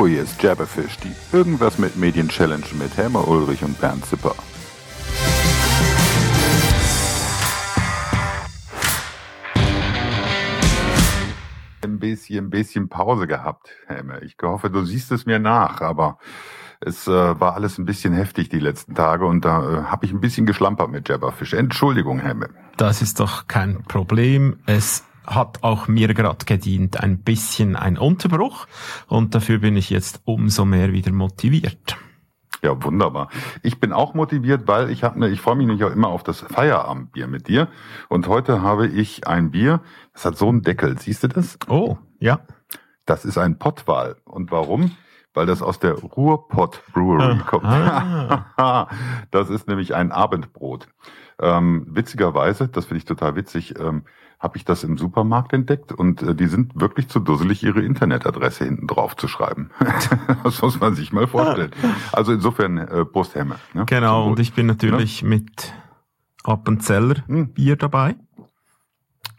Hallo, hier ist Jabberfish, die Irgendwas mit Medien Challenge mit Helmer Ulrich und Bernd Zipper. Ein bisschen, ein bisschen Pause gehabt, Helmer. Ich hoffe, du siehst es mir nach, aber es äh, war alles ein bisschen heftig die letzten Tage und da äh, habe ich ein bisschen geschlampert mit Jabberfish. Entschuldigung, Helme. Das ist doch kein Problem. Es hat auch mir gerade gedient, ein bisschen ein Unterbruch und dafür bin ich jetzt umso mehr wieder motiviert. Ja, wunderbar. Ich bin auch motiviert, weil ich habe mir, ich freue mich nämlich auch immer auf das Feierabendbier mit dir. Und heute habe ich ein Bier, das hat so einen Deckel. Siehst du das? Oh, ja. Das ist ein Pottwal. Und warum? Weil das aus der Ruhrpott Brewery ah, kommt. Ah. das ist nämlich ein Abendbrot. Ähm, witzigerweise, das finde ich total witzig, ähm, habe ich das im Supermarkt entdeckt und äh, die sind wirklich zu dusselig, ihre Internetadresse hinten drauf zu schreiben. das muss man sich mal vorstellen. Also insofern äh, Brusthemme. Ne? Genau, und ich bin natürlich ne? mit Appenzeller hm. Bier dabei.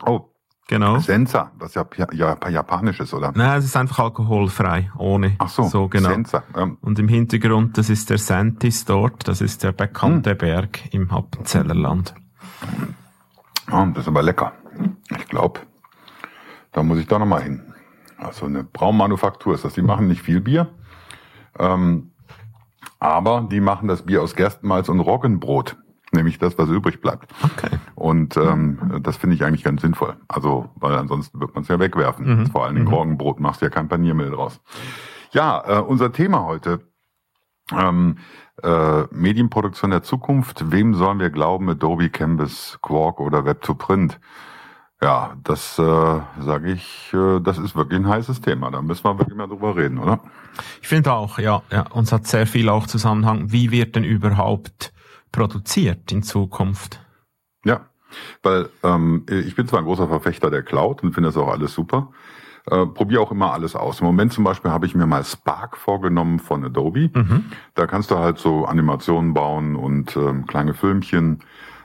Oh, Genau. Senza, was ja, ja japanisch ist, oder? Nein, es ist einfach alkoholfrei, ohne. Ach so, so genau. Senza. Ähm. Und im Hintergrund, das ist der Santis dort, das ist der bekannte hm. Berg im Appenzellerland. Oh, das ist aber lecker. Ich glaube, da muss ich doch nochmal hin. Also eine Braummanufaktur ist das. Die machen nicht viel Bier, ähm, aber die machen das Bier aus Gerstenmalz und Roggenbrot, nämlich das, was übrig bleibt. Okay. Und ähm, das finde ich eigentlich ganz sinnvoll. Also, weil ansonsten wird man es ja wegwerfen. Mhm. Vor allen Dingen mhm. Roggenbrot machst du ja kein Paniermehl draus. Ja, äh, unser Thema heute. Ähm, äh, Medienproduktion der Zukunft. Wem sollen wir glauben? Adobe, Canvas, Quark oder Web2Print? Ja, das äh, sage ich, äh, das ist wirklich ein heißes Thema. Da müssen wir wirklich mal drüber reden, oder? Ich finde auch, ja, ja. Uns hat sehr viel auch Zusammenhang. Wie wird denn überhaupt produziert in Zukunft? Ja, weil ähm, ich bin zwar ein großer Verfechter der Cloud und finde das auch alles super. Äh, probiere auch immer alles aus. Im Moment zum Beispiel habe ich mir mal Spark vorgenommen von Adobe. Mhm. Da kannst du halt so Animationen bauen und ähm, kleine Filmchen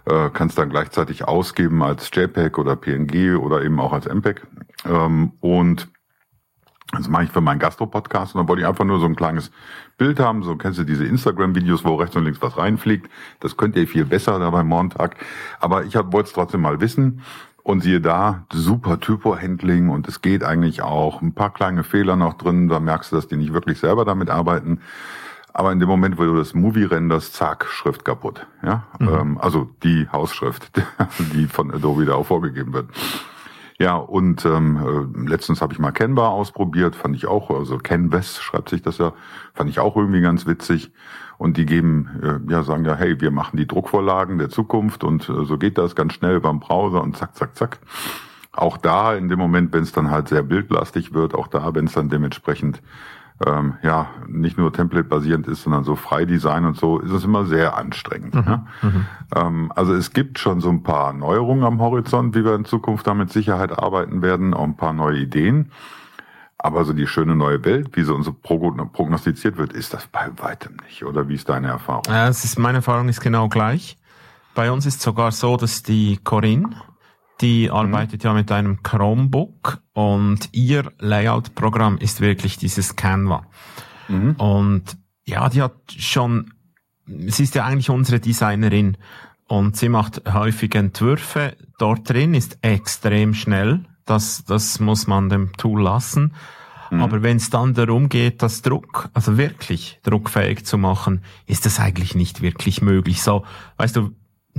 äh, kannst dann gleichzeitig ausgeben als JPEG oder PNG oder eben auch als MPEG. Ähm, und das mache ich für meinen Gastro-Podcast und dann wollte ich einfach nur so ein kleines Bild haben. So kennst du diese Instagram-Videos, wo rechts und links was reinfliegt. Das könnt ihr viel besser da beim Montag. Aber ich wollte es trotzdem mal wissen. Und siehe da, super Typo-Handling und es geht eigentlich auch. Ein paar kleine Fehler noch drin, da merkst du, dass die nicht wirklich selber damit arbeiten. Aber in dem Moment, wo du das Movie renderst, zack, Schrift kaputt. Ja, mhm. ähm, also die Hausschrift, die von Adobe da auch vorgegeben wird. Ja, und ähm, äh, letztens habe ich mal Canva ausprobiert, fand ich auch, also Canvas schreibt sich das ja, fand ich auch irgendwie ganz witzig. Und die geben, äh, ja, sagen ja, hey, wir machen die Druckvorlagen der Zukunft und äh, so geht das ganz schnell beim Browser und zack, zack, zack. Auch da in dem Moment, wenn es dann halt sehr bildlastig wird, auch da, wenn es dann dementsprechend ähm, ja nicht nur Template-basierend ist, sondern so Freidesign und so, ist es immer sehr anstrengend. Mhm. Ja? Mhm. Ähm, also es gibt schon so ein paar Neuerungen am Horizont, wie wir in Zukunft da mit Sicherheit arbeiten werden, auch ein paar neue Ideen. Aber so die schöne neue Welt, wie sie uns so prognostiziert wird, ist das bei weitem nicht. Oder wie ist deine Erfahrung? Ja, es ist, meine Erfahrung ist genau gleich. Bei uns ist sogar so, dass die Corinne, die arbeitet mhm. ja mit einem Chromebook und ihr Layout-Programm ist wirklich dieses Canva. Mhm. Und ja, die hat schon, sie ist ja eigentlich unsere Designerin und sie macht häufig Entwürfe. Dort drin ist extrem schnell. Das, das muss man dem Tool lassen. Mhm. Aber wenn es dann darum geht, das Druck, also wirklich druckfähig zu machen, ist das eigentlich nicht wirklich möglich. So, weißt du,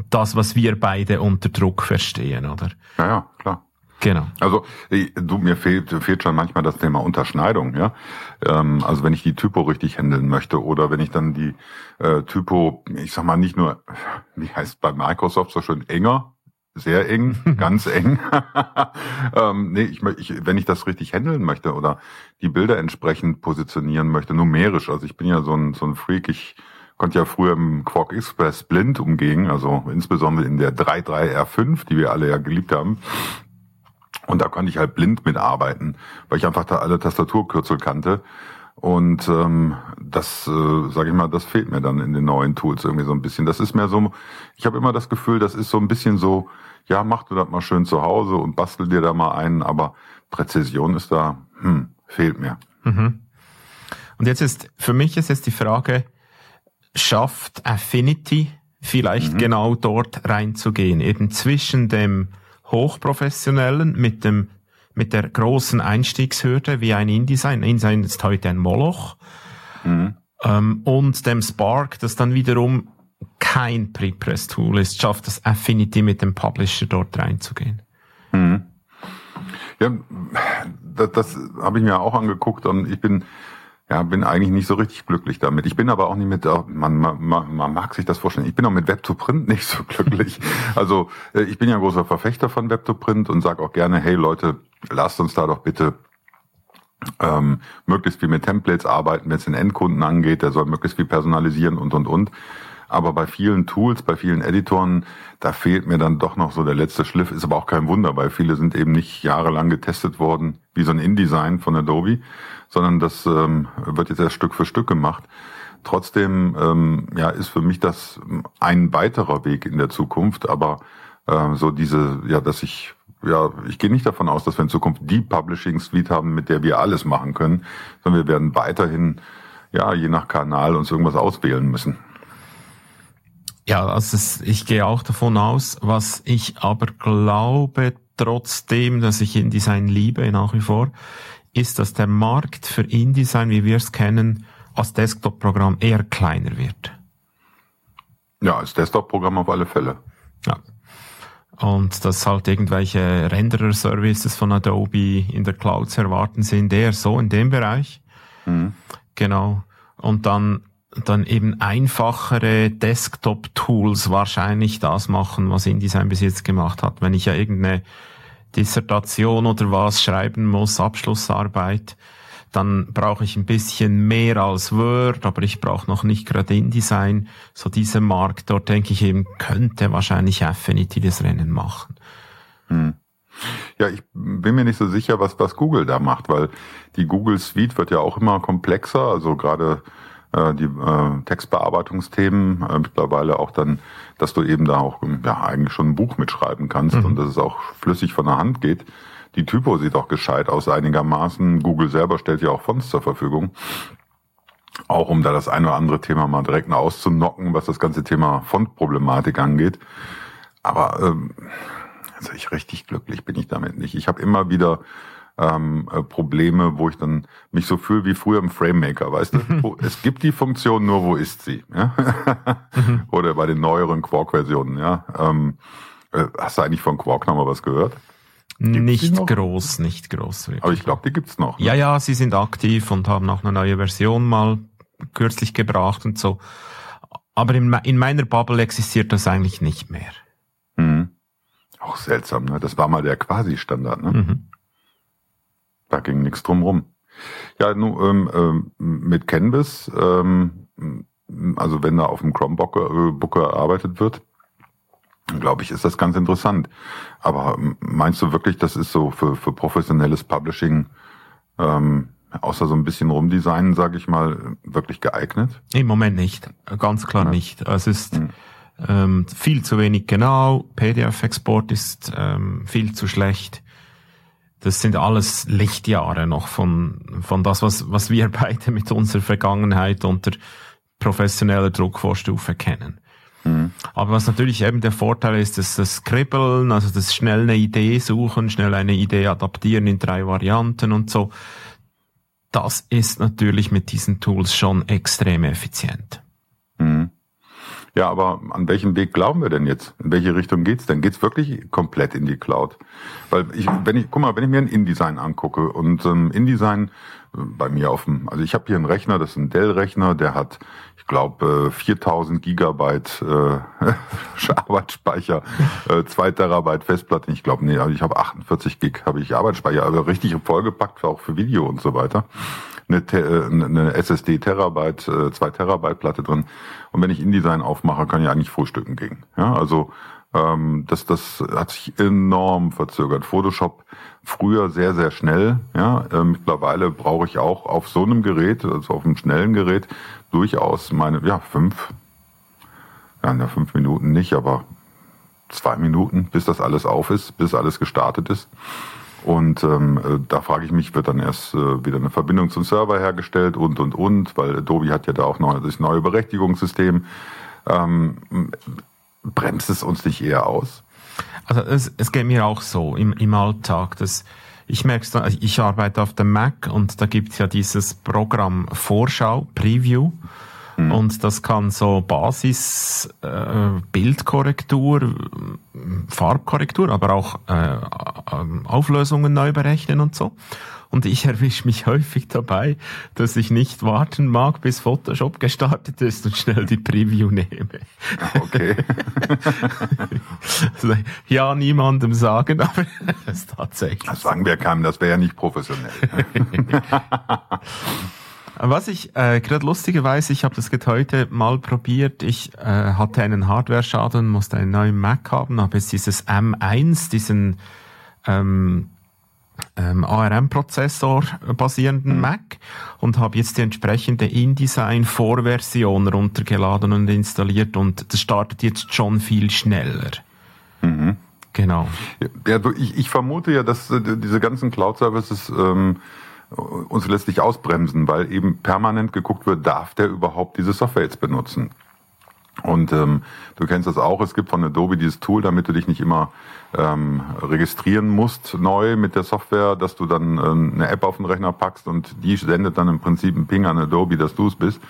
das, was wir beide unter Druck verstehen, oder? Ja, ja, klar. Genau. Also du mir fehlt fehlt schon manchmal das Thema Unterschneidung, ja. Ähm, also wenn ich die Typo richtig handeln möchte oder wenn ich dann die äh, Typo, ich sag mal nicht nur, wie heißt bei Microsoft so schön enger, sehr eng, ganz eng. ähm, nee, ich, ich, wenn ich das richtig handeln möchte oder die Bilder entsprechend positionieren möchte, numerisch. Also ich bin ja so ein so ein Freak. Ich konnte ja früher im Quark Express blind umgehen, also insbesondere in der 33R5, die wir alle ja geliebt haben. Und da konnte ich halt blind mitarbeiten, weil ich einfach da alle Tastaturkürzel kannte. Und ähm, das, äh, sage ich mal, das fehlt mir dann in den neuen Tools irgendwie so ein bisschen. Das ist mehr so, ich habe immer das Gefühl, das ist so ein bisschen so, ja, mach du das mal schön zu Hause und bastel dir da mal einen, aber Präzision ist da, hm, fehlt mir. Mhm. Und jetzt ist, für mich ist jetzt die Frage, schafft Affinity vielleicht mhm. genau dort reinzugehen, eben zwischen dem Hochprofessionellen mit dem, mit der großen Einstiegshürde wie ein InDesign. InDesign ist heute ein Moloch. Mhm. Ähm, und dem Spark, das dann wiederum kein Prepress-Tool ist, schafft das Affinity mit dem Publisher dort reinzugehen. Mhm. Ja, das, das habe ich mir auch angeguckt und ich bin ja, bin eigentlich nicht so richtig glücklich damit. Ich bin aber auch nicht mit, man, man, man mag sich das vorstellen, ich bin auch mit Web to Print nicht so glücklich. Also äh, ich bin ja großer Verfechter von Web to Print und sage auch gerne, hey Leute, lasst uns da doch bitte ähm, möglichst viel mit Templates arbeiten, wenn es den Endkunden angeht, der soll möglichst viel personalisieren und und und. Aber bei vielen Tools, bei vielen Editoren, da fehlt mir dann doch noch so der letzte Schliff. Ist aber auch kein Wunder, weil viele sind eben nicht jahrelang getestet worden, wie so ein InDesign von Adobe, sondern das ähm, wird jetzt erst Stück für Stück gemacht. Trotzdem ähm, ja, ist für mich das ein weiterer Weg in der Zukunft, aber äh, so diese, ja, dass ich ja, ich gehe nicht davon aus, dass wir in Zukunft die Publishing Suite haben, mit der wir alles machen können, sondern wir werden weiterhin, ja, je nach Kanal uns irgendwas auswählen müssen. Ja, also es, ich gehe auch davon aus, was ich aber glaube, trotzdem, dass ich InDesign liebe nach wie vor, ist, dass der Markt für InDesign, wie wir es kennen, als Desktop-Programm eher kleiner wird. Ja, als Desktop-Programm auf alle Fälle. Ja. Und dass halt irgendwelche Renderer-Services von Adobe in der Cloud zu erwarten sind, eher so in dem Bereich. Mhm. Genau. Und dann dann eben einfachere Desktop-Tools wahrscheinlich das machen, was InDesign bis jetzt gemacht hat. Wenn ich ja irgendeine Dissertation oder was schreiben muss, Abschlussarbeit, dann brauche ich ein bisschen mehr als Word, aber ich brauche noch nicht gerade InDesign. So dieser Markt, dort denke ich eben, könnte wahrscheinlich Affinity das Rennen machen. Hm. Ja, ich bin mir nicht so sicher, was, was Google da macht, weil die Google Suite wird ja auch immer komplexer, also gerade die äh, Textbearbeitungsthemen, äh, mittlerweile auch dann, dass du eben da auch ja, eigentlich schon ein Buch mitschreiben kannst mhm. und dass es auch flüssig von der Hand geht. Die Typo sieht auch gescheit aus einigermaßen. Google selber stellt ja auch Fonts zur Verfügung. Auch um da das eine oder andere Thema mal direkt auszunocken, was das ganze Thema Fontproblematik angeht. Aber ähm, also ich richtig glücklich bin ich damit nicht. Ich habe immer wieder ähm, äh, Probleme, wo ich dann mich so fühle wie früher im FrameMaker, weißt du? Wo, es gibt die Funktion, nur wo ist sie? Ja? Mhm. Oder bei den neueren Quark-Versionen, ja. Ähm, äh, hast du eigentlich von Quark nochmal was gehört? Gibt's nicht groß, nicht groß. Wirklich. Aber ich glaube, die gibt's noch. Ne? Ja, ja, sie sind aktiv und haben auch eine neue Version mal kürzlich gebracht und so. Aber in, in meiner Bubble existiert das eigentlich nicht mehr. Mhm. Auch seltsam, ne? Das war mal der Quasi-Standard, ne? Mhm. Da ging nichts drum rum. Ja, nun, ähm, ähm, mit Canvas, ähm, also wenn da auf dem Chromebook äh, gearbeitet wird, glaube ich, ist das ganz interessant. Aber ähm, meinst du wirklich, das ist so für, für professionelles Publishing, ähm, außer so ein bisschen rumdesignen, sage ich mal, wirklich geeignet? Im Moment nicht, ganz klar ja. nicht. Es ist hm. ähm, viel zu wenig genau, PDF-Export ist ähm, viel zu schlecht das sind alles Lichtjahre noch von, von das, was, was wir beide mit unserer Vergangenheit unter professioneller Druckvorstufe kennen. Mhm. Aber was natürlich eben der Vorteil ist, dass das Kribbeln, also das schnell eine Idee suchen, schnell eine Idee adaptieren in drei Varianten und so, das ist natürlich mit diesen Tools schon extrem effizient. Ja, aber an welchem Weg glauben wir denn jetzt? In welche Richtung geht's denn? Geht's wirklich komplett in die Cloud? Weil ich, wenn ich, guck mal, wenn ich mir ein InDesign angucke und ähm, InDesign äh, bei mir auf dem, also ich habe hier einen Rechner, das ist ein Dell-Rechner, der hat, ich glaube, äh, 4000 Gigabyte äh, Arbeitsspeicher, äh, 2 Terabyte Festplatte. Ich glaube, nee, also ich habe 48 Gig, habe ich Arbeitsspeicher, aber richtig vollgepackt, auch für Video und so weiter eine, äh, eine SSD Terabyte, 2 äh, Terabyte Platte drin. Und wenn ich InDesign aufmache, kann ich eigentlich frühstücken gehen. Ja, also ähm, das, das hat sich enorm verzögert. Photoshop früher sehr, sehr schnell. Ja, äh, mittlerweile brauche ich auch auf so einem Gerät, also auf einem schnellen Gerät, durchaus meine, ja, fünf, ja, na, fünf Minuten nicht, aber zwei Minuten, bis das alles auf ist, bis alles gestartet ist. Und ähm, äh, da frage ich mich, wird dann erst äh, wieder eine Verbindung zum Server hergestellt und und und, weil Adobe hat ja da auch noch das neue Berechtigungssystem. Ähm, bremst es uns nicht eher aus? Also es, es geht mir auch so im, im Alltag, dass ich merke, also ich arbeite auf dem Mac und da gibt's ja dieses Programm Vorschau, Preview. Mhm. Und das kann so Basis äh, Bildkorrektur, Farbkorrektur, aber auch äh, Auflösungen neu berechnen und so. Und ich erwische mich häufig dabei, dass ich nicht warten mag, bis Photoshop gestartet ist und schnell die Preview nehme. Okay. ja, niemandem sagen, aber es ist tatsächlich. Das sagen wir keinem, das wäre ja nicht professionell. Was ich äh, gerade lustigerweise, ich habe das heute mal probiert. Ich äh, hatte einen Hardware-Schaden, musste einen neuen Mac haben, habe jetzt dieses M1, diesen ähm, ähm, ARM-Prozessor basierenden mhm. Mac und habe jetzt die entsprechende InDesign-Vorversion runtergeladen und installiert und das startet jetzt schon viel schneller. Mhm. Genau. Ja, ich, ich vermute ja, dass äh, diese ganzen Cloud-Services ähm, uns letztlich ausbremsen, weil eben permanent geguckt wird, darf der überhaupt diese Software jetzt benutzen? Und ähm, du kennst das auch, es gibt von Adobe dieses Tool, damit du dich nicht immer ähm, registrieren musst neu mit der Software, dass du dann ähm, eine App auf den Rechner packst und die sendet dann im Prinzip einen Ping an Adobe, dass du es bist.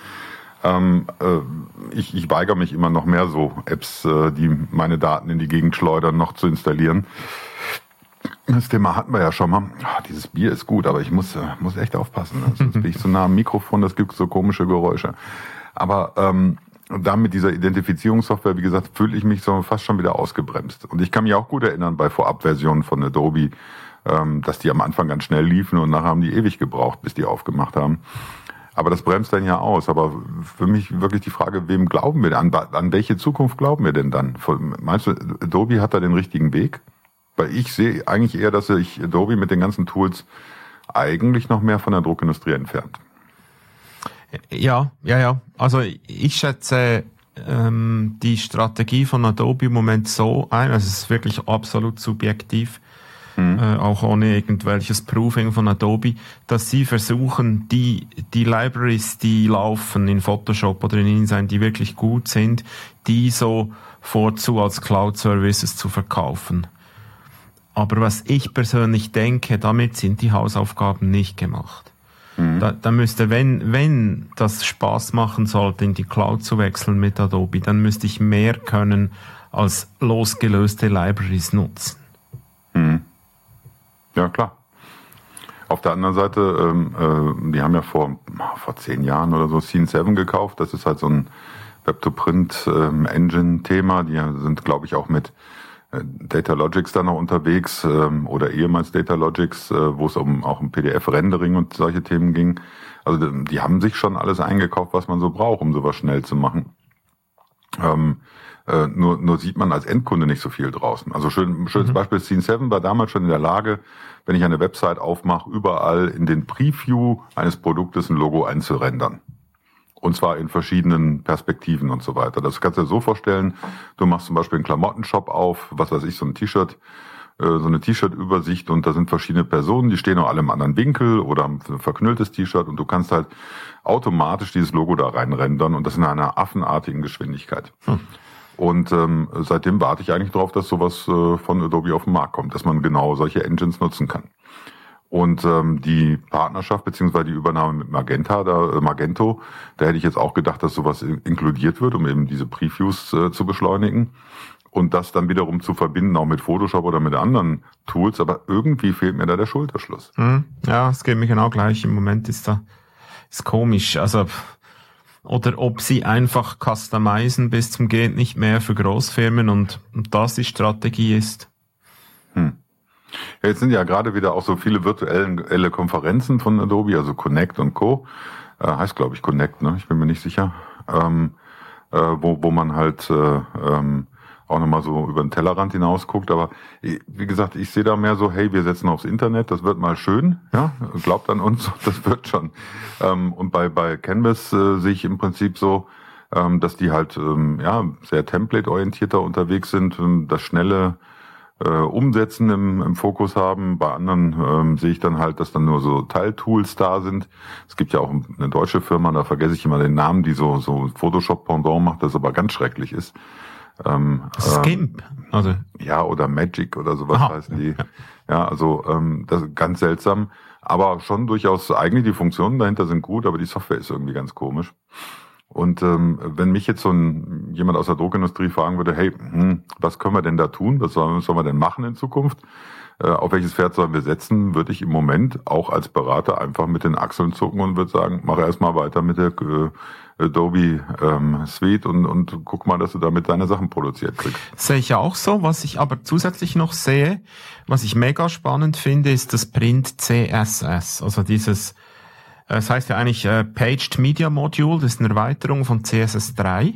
Ähm, äh, ich, ich weigere mich immer noch mehr so Apps, äh, die meine Daten in die Gegend schleudern, noch zu installieren. Das Thema hatten wir ja schon mal. Ach, dieses Bier ist gut, aber ich muss, äh, muss echt aufpassen. Sonst bin ich zu nah am Mikrofon, das gibt so komische Geräusche. Aber ähm, da mit dieser Identifizierungssoftware, wie gesagt, fühle ich mich so fast schon wieder ausgebremst. Und ich kann mich auch gut erinnern bei Vorabversionen von Adobe, ähm, dass die am Anfang ganz schnell liefen und nachher haben die ewig gebraucht, bis die aufgemacht haben. Aber das bremst dann ja aus. Aber für mich wirklich die Frage, wem glauben wir denn? An, an welche Zukunft glauben wir denn dann? Meinst du, Adobe hat da den richtigen Weg? Weil ich sehe eigentlich eher, dass sich Adobe mit den ganzen Tools eigentlich noch mehr von der Druckindustrie entfernt. Ja, ja, ja. Also ich schätze ähm, die Strategie von Adobe im Moment so ein, also es ist wirklich absolut subjektiv, mhm. äh, auch ohne irgendwelches Proofing von Adobe, dass sie versuchen, die, die Libraries, die laufen in Photoshop oder in InDesign, die wirklich gut sind, die so vorzu als Cloud Services zu verkaufen. Aber was ich persönlich denke, damit sind die Hausaufgaben nicht gemacht. Mhm. Da, da müsste, wenn, wenn das Spaß machen sollte, in die Cloud zu wechseln mit Adobe, dann müsste ich mehr können als losgelöste Libraries nutzen. Mhm. Ja, klar. Auf der anderen Seite, ähm, äh, die haben ja vor, vor zehn Jahren oder so Scene 7 gekauft. Das ist halt so ein Web-to-Print-Engine-Thema. Ähm, die sind, glaube ich, auch mit äh, Data Logics da noch unterwegs ähm, oder ehemals Data Logics, äh, wo es um auch um PDF-Rendering und solche Themen ging. Also die haben sich schon alles eingekauft, was man so braucht, um sowas schnell zu machen. Ähm, äh, nur, nur sieht man als Endkunde nicht so viel draußen. Also schön, schönes mhm. Beispiel, Scene 7 war damals schon in der Lage, wenn ich eine Website aufmache, überall in den Preview eines Produktes ein Logo einzurendern. Und zwar in verschiedenen Perspektiven und so weiter. Das kannst du dir so vorstellen, du machst zum Beispiel einen Klamottenshop auf, was weiß ich, so ein T-Shirt, äh, so eine T-Shirt-Übersicht und da sind verschiedene Personen, die stehen auch alle im anderen Winkel oder haben ein verknülltes T-Shirt und du kannst halt automatisch dieses Logo da reinrendern und das in einer affenartigen Geschwindigkeit. Hm. Und ähm, seitdem warte ich eigentlich darauf, dass sowas äh, von Adobe auf den Markt kommt, dass man genau solche Engines nutzen kann. Und ähm, die Partnerschaft beziehungsweise die Übernahme mit Magenta, da, äh, Magento, da hätte ich jetzt auch gedacht, dass sowas in, inkludiert wird, um eben diese Previews äh, zu beschleunigen und das dann wiederum zu verbinden, auch mit Photoshop oder mit anderen Tools. Aber irgendwie fehlt mir da der Schulterschluss. Hm, ja, es geht mir genau gleich. Im Moment ist da ist komisch. Also oder ob sie einfach customizen bis zum geht nicht mehr für Großfirmen und, und das die Strategie ist. Hm. Ja, jetzt sind ja gerade wieder auch so viele virtuelle Konferenzen von Adobe, also Connect und Co. Äh, heißt, glaube ich, Connect, ne? Ich bin mir nicht sicher. Ähm, äh, wo, wo man halt äh, ähm, auch nochmal so über den Tellerrand hinaus guckt. Aber wie gesagt, ich sehe da mehr so, hey, wir setzen aufs Internet, das wird mal schön, ja, glaubt an uns, das wird schon. Ähm, und bei, bei Canvas äh, sehe ich im Prinzip so, ähm, dass die halt ähm, ja sehr template-orientierter unterwegs sind, ähm, das schnelle äh, Umsetzen im, im Fokus haben. Bei anderen ähm, sehe ich dann halt, dass dann nur so Teiltools da sind. Es gibt ja auch eine deutsche Firma, da vergesse ich immer den Namen, die so, so Photoshop-Pendant macht, das aber ganz schrecklich ist. Ähm, Skimp, also ja oder Magic oder sowas Aha. heißen die. Ja, also ähm, das ist ganz seltsam, aber schon durchaus eigentlich die Funktionen dahinter sind gut, aber die Software ist irgendwie ganz komisch. Und ähm, wenn mich jetzt so ein jemand aus der Druckindustrie fragen würde, hey, hm, was können wir denn da tun? Was sollen, was sollen wir denn machen in Zukunft? Äh, auf welches Pferd sollen wir setzen? Würde ich im Moment auch als Berater einfach mit den Achseln zucken und würde sagen, mach erstmal weiter mit der äh, Adobe ähm, Suite und, und guck mal, dass du damit deine Sachen produziert kriegst. Sehe ich ja auch so. Was ich aber zusätzlich noch sehe, was ich mega spannend finde, ist das Print CSS. Also dieses, das heißt ja eigentlich äh, Paged Media Module, das ist eine Erweiterung von CSS3.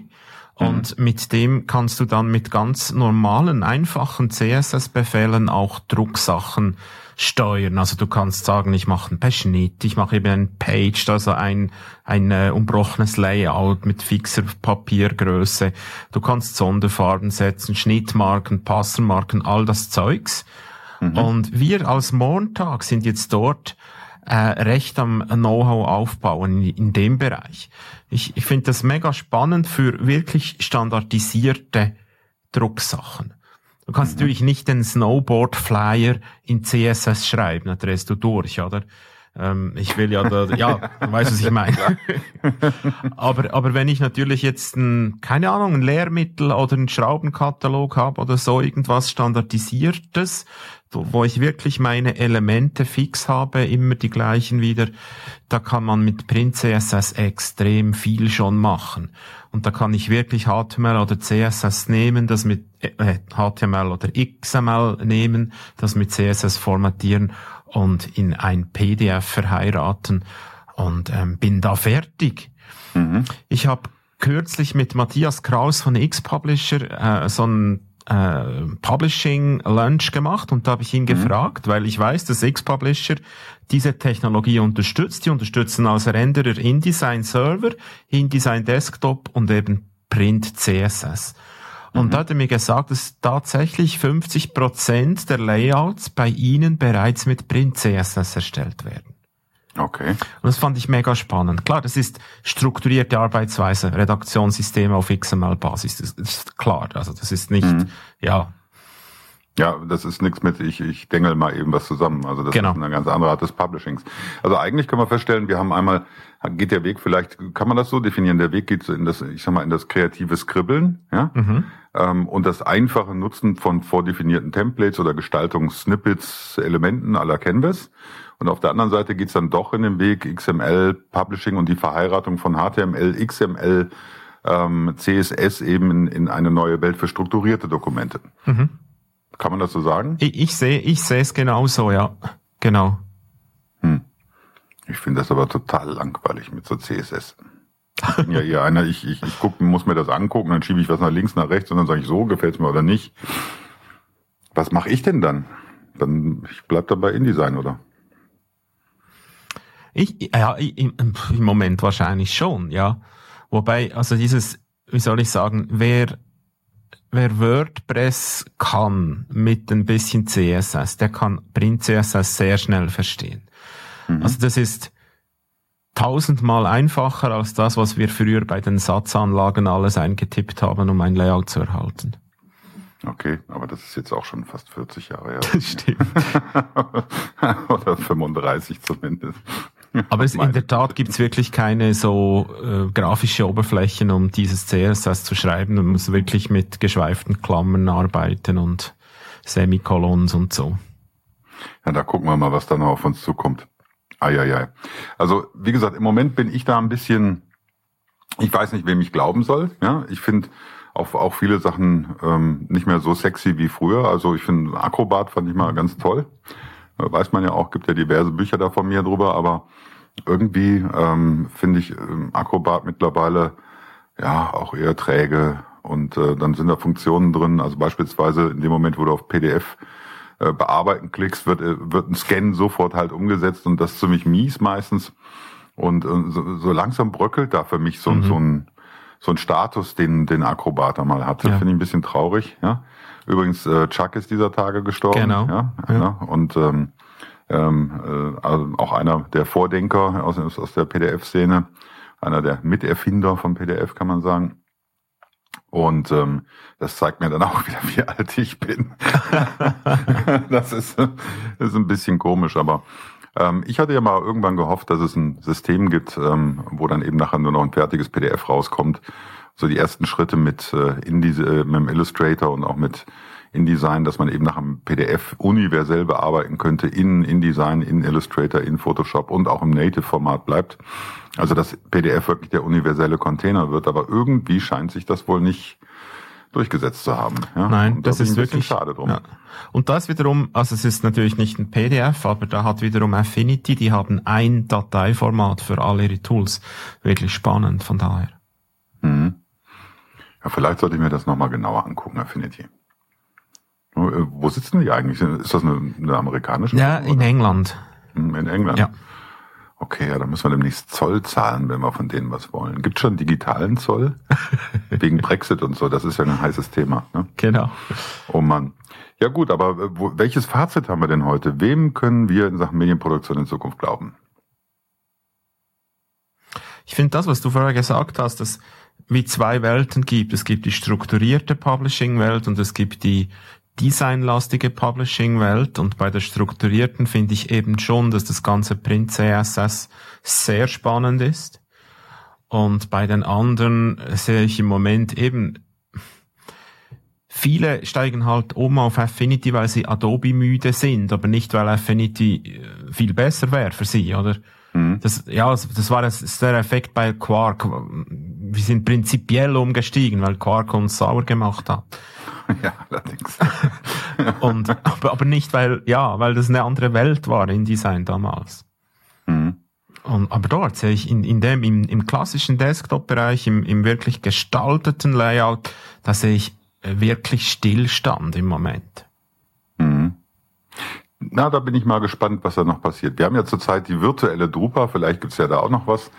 Und mhm. mit dem kannst du dann mit ganz normalen, einfachen CSS-Befehlen auch Drucksachen steuern. Also du kannst sagen, ich mache ein Beschnitt, ich mache eben ein Page, also ein, ein äh, umbrochenes Layout mit fixer Papiergröße. Du kannst Sonderfarben setzen, Schnittmarken, Passermarken, all das Zeugs. Mhm. Und wir als Montag sind jetzt dort äh, recht am Know-how aufbauen in, in dem Bereich. Ich, ich finde das mega spannend für wirklich standardisierte Drucksachen. Du kannst mhm. natürlich nicht den Snowboard-Flyer in CSS schreiben, dann drehst du durch, oder? Ähm, ich will ja, da, ja, du weißt, was ich meine. aber, aber wenn ich natürlich jetzt ein, keine Ahnung, ein Lehrmittel oder einen Schraubenkatalog habe oder so irgendwas Standardisiertes, wo ich wirklich meine Elemente fix habe, immer die gleichen wieder, da kann man mit Print CSS extrem viel schon machen. Und da kann ich wirklich HTML oder CSS nehmen, das mit äh, HTML oder XML nehmen, das mit CSS formatieren und in ein PDF verheiraten und ähm, bin da fertig. Mhm. Ich habe kürzlich mit Matthias Kraus von X-Publisher äh, so ein äh, Publishing Lunch gemacht und da habe ich ihn mhm. gefragt, weil ich weiß, dass X-Publisher diese Technologie unterstützt. Die unterstützen als Renderer InDesign Server, InDesign Desktop und eben Print CSS. Und mhm. da hat er mir gesagt, dass tatsächlich 50 Prozent der Layouts bei Ihnen bereits mit Print CSS erstellt werden. Okay. Und das fand ich mega spannend. Klar, das ist strukturierte Arbeitsweise, Redaktionssysteme auf XML-Basis. Das ist klar. Also das ist nicht, mhm. ja. Ja, das ist nichts mit, ich, ich dengel mal eben was zusammen. Also das genau. ist eine ganz andere Art des Publishings. Also eigentlich können wir feststellen, wir haben einmal, geht der Weg vielleicht, kann man das so definieren, der Weg geht in das, ich sag mal, in das kreative Skribbeln, ja, mhm. Ähm, und das einfache Nutzen von vordefinierten Templates oder Gestaltungssnippets, Elementen aller Canvas. Und auf der anderen Seite geht's dann doch in den Weg XML, Publishing und die Verheiratung von HTML, XML, ähm, CSS eben in, in eine neue Welt für strukturierte Dokumente. Mhm. Kann man das so sagen? Ich, ich sehe ich sehe es genauso, ja. Genau. Hm. Ich finde das aber total langweilig mit so CSS. Ich ja eher einer, ich, ich, ich guck, muss mir das angucken, dann schiebe ich was nach links, nach rechts und dann sage ich so, gefällt's mir oder nicht. Was mache ich denn dann? Dann ich bleib dann bei InDesign, oder? Ich, ja, im, im Moment wahrscheinlich schon, ja. Wobei, also dieses, wie soll ich sagen, wer, wer WordPress kann mit ein bisschen CSS, der kann Print CSS sehr schnell verstehen. Mhm. Also das ist tausendmal einfacher als das, was wir früher bei den Satzanlagen alles eingetippt haben, um ein Layout zu erhalten. Okay, aber das ist jetzt auch schon fast 40 Jahre her. Das stimmt. Oder 35 zumindest. Aber es, in der Tat gibt's wirklich keine so äh, grafische Oberflächen, um dieses CSS zu schreiben. Man muss wirklich mit geschweiften Klammern arbeiten und Semikolons und so. Ja, da gucken wir mal, was da noch auf uns zukommt. Eieiei. Also, wie gesagt, im Moment bin ich da ein bisschen, ich weiß nicht, wem ich glauben soll. Ja, ich finde auch, auch viele Sachen ähm, nicht mehr so sexy wie früher. Also ich finde Acrobat fand ich mal ganz toll. Weiß man ja auch, gibt ja diverse Bücher da von mir drüber, aber irgendwie ähm, finde ich ähm, Acrobat mittlerweile ja auch eher träge und äh, dann sind da Funktionen drin, also beispielsweise in dem Moment, wo du auf PDF äh, bearbeiten klickst, wird, äh, wird ein Scan sofort halt umgesetzt und das ist ziemlich mies meistens und äh, so, so langsam bröckelt da für mich so, mhm. so ein so ein Status, den den Acrobat da mal hatte, ja. finde ich ein bisschen traurig, ja. Übrigens, äh, Chuck ist dieser Tage gestorben. Genau. Ja, Ja. ja. Und ähm, ähm, äh, also auch einer der Vordenker aus, aus der PDF-Szene, einer der Miterfinder von PDF, kann man sagen. Und ähm, das zeigt mir dann auch wieder, wie alt ich bin. das, ist, ist ein bisschen komisch, aber ähm, ich hatte ja mal irgendwann gehofft, dass es ein System gibt, ähm, wo dann eben nachher nur noch ein fertiges PDF rauskommt. So die ersten Schritte mit, äh, in diese, äh, mit dem Illustrator und auch mit InDesign, dass man eben nach einem PDF universell bearbeiten könnte in InDesign, in Illustrator, in Photoshop und auch im Native-Format bleibt. Also dass PDF wirklich der universelle Container wird, aber irgendwie scheint sich das wohl nicht durchgesetzt zu haben. Ja? Nein, Und da das ich ist wirklich schade drum. Ja. Und das wiederum, also es ist natürlich nicht ein PDF, aber da hat wiederum Affinity, die haben ein Dateiformat für alle ihre Tools. Wirklich spannend von daher. Mhm. Ja, vielleicht sollte ich mir das nochmal genauer angucken, Affinity. Äh, Wo sitzen die eigentlich? Ist das eine, eine amerikanische? Ja, Firma, in oder? England. Hm, In England? Ja. Okay, ja, dann müssen wir demnächst Zoll zahlen, wenn wir von denen was wollen. Gibt schon digitalen Zoll? Wegen Brexit und so, das ist ja ein heißes Thema. Ne? Genau. Oh Mann. Ja gut, aber äh, wo, welches Fazit haben wir denn heute? Wem können wir in Sachen Medienproduktion in Zukunft glauben? Ich finde das, was du vorher gesagt hast, dass wie zwei Welten gibt. Es gibt die strukturierte Publishing-Welt und es gibt die designlastige Publishing-Welt. Und bei der strukturierten finde ich eben schon, dass das ganze Print CSS sehr spannend ist. Und bei den anderen sehe ich im Moment eben, viele steigen halt um auf Affinity, weil sie Adobe müde sind, aber nicht, weil Affinity äh, viel besser wäre für sie, oder? Das, ja, das war der Effekt bei Quark. Wir sind prinzipiell umgestiegen, weil Quark uns sauer gemacht hat. ja, allerdings. Und, aber, aber nicht, weil, ja, weil das eine andere Welt war in Design damals. Mhm. Und, aber dort sehe ich in, in dem, im, im klassischen Desktop-Bereich, im, im wirklich gestalteten Layout, da sehe ich äh, wirklich Stillstand im Moment. Mhm. Na, da bin ich mal gespannt, was da noch passiert. Wir haben ja zurzeit die virtuelle Drupa, vielleicht gibt's ja da auch noch was,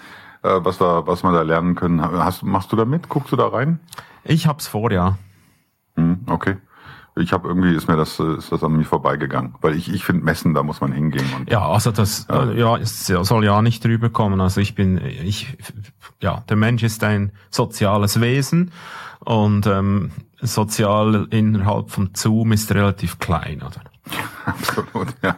was wir, was wir da lernen können. Hast, machst du da mit? Guckst du da rein? Ich hab's vor, ja. Hm, okay. Ich habe irgendwie ist mir das äh, ist das an mir vorbeigegangen, weil ich ich finde Messen, da muss man hingehen und Ja, also das Ja. ja. ja, es soll ja nicht drüber kommen. Also ich bin ich ja, der Mensch ist ein soziales Wesen und ähm, sozial innerhalb von Zoom ist relativ klein, oder? Absolut, ja.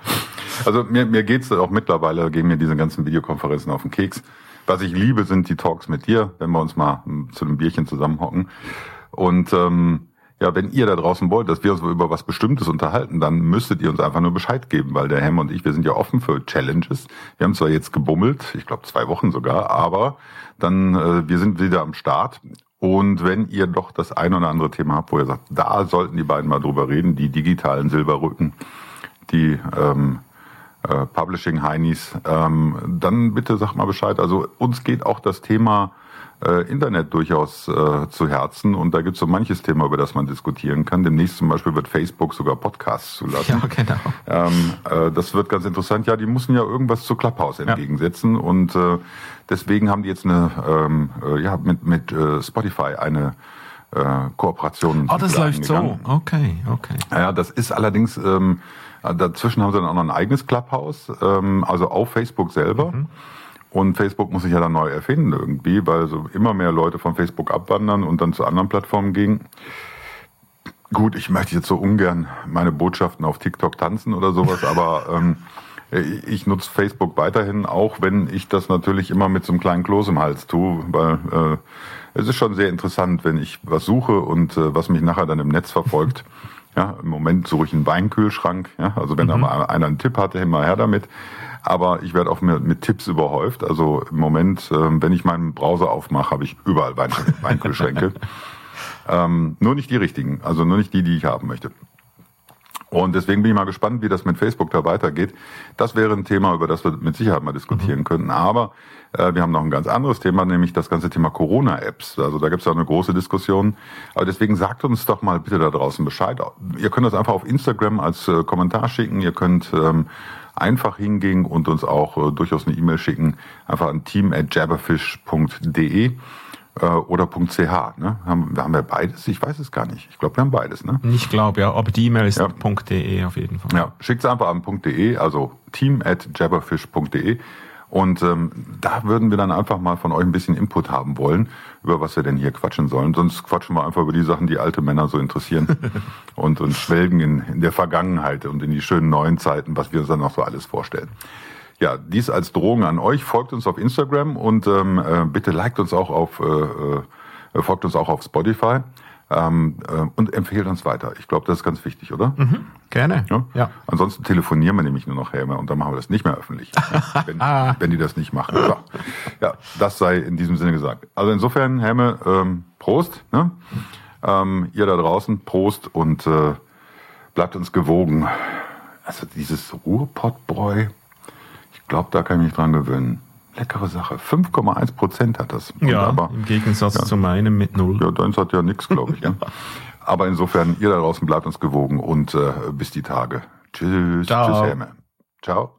Also mir, mir geht's auch mittlerweile, gehen mir diese ganzen Videokonferenzen auf den Keks. Was ich liebe, sind die Talks mit dir, wenn wir uns mal hm, zu einem Bierchen zusammenhocken. Und ähm, ja, wenn ihr da draußen wollt, dass wir uns über was Bestimmtes unterhalten, dann müsstet ihr uns einfach nur Bescheid geben, weil der Hem und ich, wir sind ja offen für Challenges. Wir haben zwar jetzt gebummelt, ich glaube zwei Wochen sogar, aber dann, äh, wir sind wieder am Start. Und wenn ihr doch das ein oder andere Thema habt, wo ihr sagt, da sollten die beiden mal drüber reden, die digitalen Silberrücken, die ähm, äh, Publishing Heinis, ähm, dann bitte sagt mal Bescheid. Also uns geht auch das Thema äh, Internet durchaus äh, zu Herzen und da gibt es so manches Thema, über das man diskutieren kann. Demnächst zum Beispiel wird Facebook sogar Podcasts zulassen. Ja, genau. Ähm, äh, das wird ganz interessant. Ja, die müssen ja irgendwas zu Clubhouse entgegensetzen und äh, deswegen haben die jetzt eine ähm, äh, ja mit mit äh, Spotify eine äh, Kooperation. Ah, das wieder läuft so. Okay, okay. Ja, das ist allerdings, ähm, dazwischen haben sie dann auch noch ein eigenes Clubhouse, ähm, also auf Facebook selber. Und Facebook muss sich ja dann neu erfinden irgendwie, weil so immer mehr Leute von Facebook abwandern und dann zu anderen Plattformen gehen. Gut, ich möchte jetzt so ungern meine Botschaften auf TikTok tanzen oder sowas, aber ähm, ich nutze Facebook weiterhin, auch wenn ich das natürlich immer mit so einem kleinen Kloß im Hals tue, weil äh, es ist schon sehr interessant, wenn ich was suche und äh, was mich nachher dann im Netz verfolgt. Ja, im Moment suche ich einen Weinkühlschrank. Ja, also wenn da mal einer einen Tipp hatte, immer her damit. Aber ich werde auch mit, mit Tipps überhäuft. Also im Moment, ähm, wenn ich meinen Browser aufmache, habe ich überall Wein, Weinkühlschränke. ähm, nur nicht die richtigen, also nur nicht die, die ich haben möchte. Und deswegen bin ich mal gespannt, wie das mit Facebook da weitergeht. Das wäre ein Thema, über das wir mit Sicherheit mal diskutieren könnten. Aber wir haben noch ein ganz anderes Thema, nämlich das ganze Thema Corona-Apps. Also da gibt es ja eine große Diskussion. Aber deswegen sagt uns doch mal bitte da draußen Bescheid. Ihr könnt das einfach auf Instagram als äh, Kommentar schicken. Ihr könnt ähm, einfach hingehen und uns auch äh, durchaus eine E-Mail schicken. Einfach an team@jabberfish.de. äh, oder .ch. Ne? Haben, haben wir beides? Ich weiß es gar nicht. Ich glaube, wir haben beides. Ne? Ich glaube, ja. Aber die E-Mail ist Ja. .de auf jeden Fall. Ja, schickt es einfach an .de, also team at jabberfish.de. Und ähm, da würden wir dann einfach mal von euch ein bisschen Input haben wollen, über was wir denn hier quatschen sollen. Sonst quatschen wir einfach über die Sachen, die alte Männer so interessieren und, und schwelgen in, in der Vergangenheit und in die schönen neuen Zeiten, was wir uns dann noch so alles vorstellen. Ja, dies als Drohung an euch. Folgt uns auf Instagram und ähm, äh, bitte liked uns auch auf, äh, äh, folgt uns auch auf Spotify ähm, äh, und empfehlt uns weiter. Ich glaube, das ist ganz wichtig, oder? Mhm, gerne. Ja? ja. Ansonsten telefonieren wir nämlich nur noch Helme und dann machen wir das nicht mehr öffentlich, wenn, wenn die das nicht machen. So. Ja, das sei in diesem Sinne gesagt. Also insofern, Helme, ähm, Prost. Ne? Ähm, ihr da draußen, Prost und äh, bleibt uns gewogen. Also dieses Ruhrpottbräu, ich glaube, da kann ich mich dran gewöhnen. Leckere Sache. 5,1 Prozent hat das. Ja, Wunderbar. im Gegensatz zu meinem mit null. Ja, deins hat ja nichts, glaube ich. Ja. Aber insofern, ihr da draußen bleibt uns gewogen und äh, bis die Tage. Tschüss. Ciao. Tschüss, Helme. Ciao.